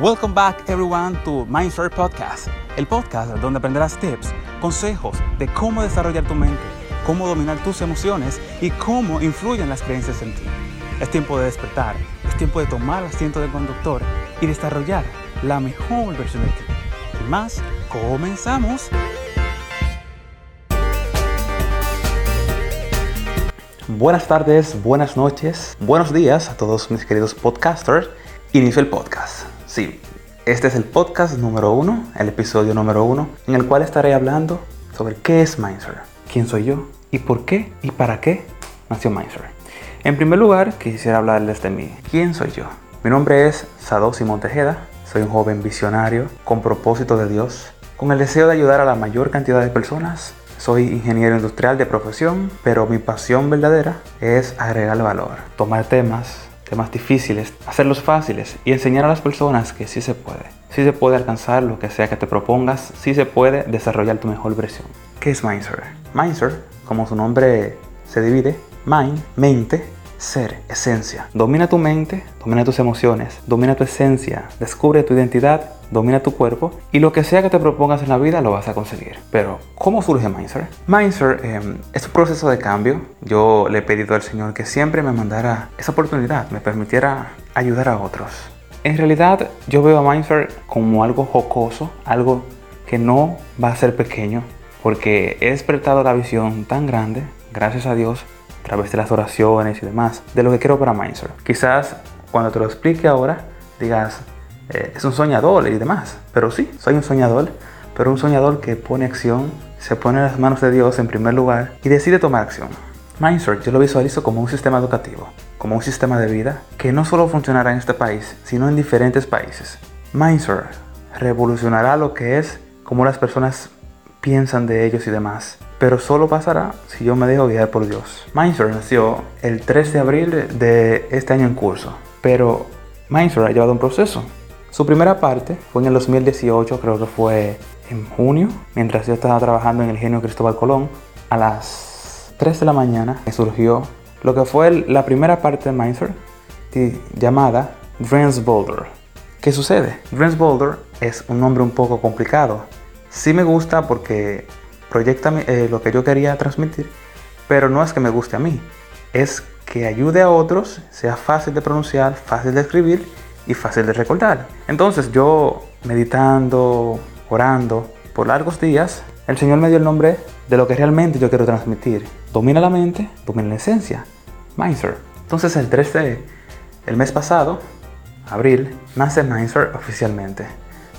Welcome back everyone to Mindshare Podcast, el podcast donde aprenderás tips, consejos de cómo desarrollar tu mente, cómo dominar tus emociones y cómo influyen las creencias en ti. Es tiempo de despertar, es tiempo de tomar asiento del conductor y desarrollar la mejor versión de ti. Sin más, comenzamos. Buenas tardes, buenas noches, buenos días a todos mis queridos podcasters. Inicio el podcast. Sí, este es el podcast número uno, el episodio número uno, en el cual estaré hablando sobre qué es Mindser, quién soy yo y por qué y para qué nació Mindser. En primer lugar, quisiera hablarles de mí. ¿Quién soy yo? Mi nombre es Sado Simón Tejeda. Soy un joven visionario con propósito de Dios, con el deseo de ayudar a la mayor cantidad de personas soy ingeniero industrial de profesión, pero mi pasión verdadera es agregar valor, tomar temas, temas difíciles, hacerlos fáciles y enseñar a las personas que sí se puede. Sí se puede alcanzar lo que sea que te propongas, sí se puede desarrollar tu mejor versión. ¿Qué es Mindser? Mindser, como su nombre se divide, mind, mente, ser, esencia. Domina tu mente, domina tus emociones, domina tu esencia, descubre tu identidad, domina tu cuerpo y lo que sea que te propongas en la vida lo vas a conseguir. Pero, ¿cómo surge Mindser? Mindser eh, es un proceso de cambio. Yo le he pedido al Señor que siempre me mandara esa oportunidad, me permitiera ayudar a otros. En realidad, yo veo a Mindser como algo jocoso, algo que no va a ser pequeño, porque he despertado la visión tan grande, gracias a Dios, a través de las oraciones y demás, de lo que quiero para Mindser. Quizás cuando te lo explique ahora, digas, eh, es un soñador y demás. Pero sí, soy un soñador, pero un soñador que pone acción, se pone en las manos de Dios en primer lugar y decide tomar acción. Mindser yo lo visualizo como un sistema educativo, como un sistema de vida que no solo funcionará en este país, sino en diferentes países. Mindser revolucionará lo que es cómo las personas piensan de ellos y demás pero solo pasará si yo me dejo guiar por Dios. Mindser nació el 3 de abril de este año en curso, pero Mindser ha llevado un proceso. Su primera parte fue en el 2018, creo que fue en junio, mientras yo estaba trabajando en el genio Cristóbal Colón. A las 3 de la mañana surgió lo que fue la primera parte de Mindser llamada Dreams Boulder. ¿Qué sucede? Dreams Boulder es un nombre un poco complicado. Sí me gusta porque proyecta eh, lo que yo quería transmitir, pero no es que me guste a mí, es que ayude a otros, sea fácil de pronunciar, fácil de escribir y fácil de recordar. Entonces yo meditando, orando por largos días, el Señor me dio el nombre de lo que realmente yo quiero transmitir. Domina la mente, domina la esencia. Mindser. Entonces el 13, el mes pasado, abril, nace Mindser oficialmente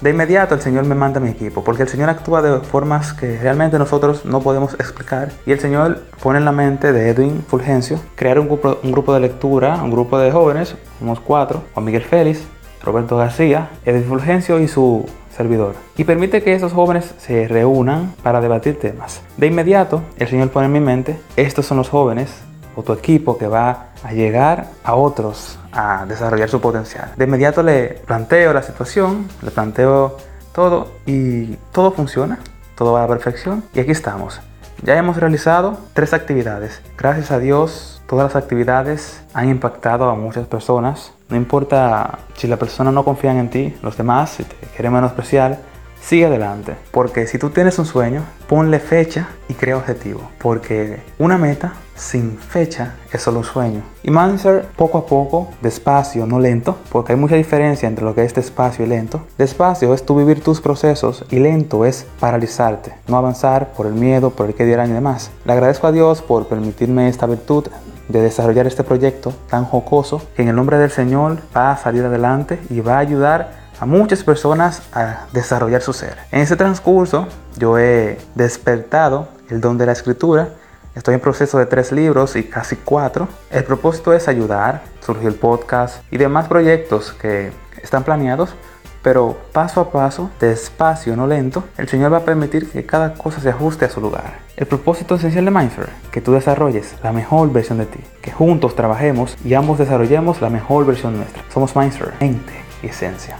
de inmediato el Señor me manda a mi equipo, porque el Señor actúa de formas que realmente nosotros no podemos explicar. Y el Señor pone en la mente de Edwin Fulgencio crear un grupo, un grupo de lectura, un grupo de jóvenes, unos cuatro, Juan Miguel Félix, Roberto García, Edwin Fulgencio y su servidor. Y permite que esos jóvenes se reúnan para debatir temas. De inmediato, el Señor pone en mi mente, estos son los jóvenes o tu equipo que va a llegar a otros a desarrollar su potencial. De inmediato le planteo la situación, le planteo todo y todo funciona, todo va a la perfección y aquí estamos. Ya hemos realizado tres actividades. Gracias a Dios, todas las actividades han impactado a muchas personas. No importa si la persona no confía en ti, los demás, si te quieren menospreciar, sigue adelante. Porque si tú tienes un sueño, ponle fecha y crea objetivo. Porque una meta sin fecha es solo un sueño. Y Manser poco a poco, despacio, no lento, porque hay mucha diferencia entre lo que es despacio y lento. Despacio es tú vivir tus procesos y lento es paralizarte, no avanzar por el miedo, por el que dirán y demás. Le agradezco a Dios por permitirme esta virtud de desarrollar este proyecto tan jocoso que en el nombre del Señor va a salir adelante y va a ayudar a muchas personas a desarrollar su ser. En ese transcurso yo he despertado el don de la escritura. Estoy en proceso de tres libros y casi cuatro. El propósito es ayudar, surgió el podcast y demás proyectos que están planeados, pero paso a paso, despacio, no lento, el Señor va a permitir que cada cosa se ajuste a su lugar. El propósito esencial de Mindful, que tú desarrolles la mejor versión de ti, que juntos trabajemos y ambos desarrollemos la mejor versión nuestra. Somos Mindful, mente y esencia.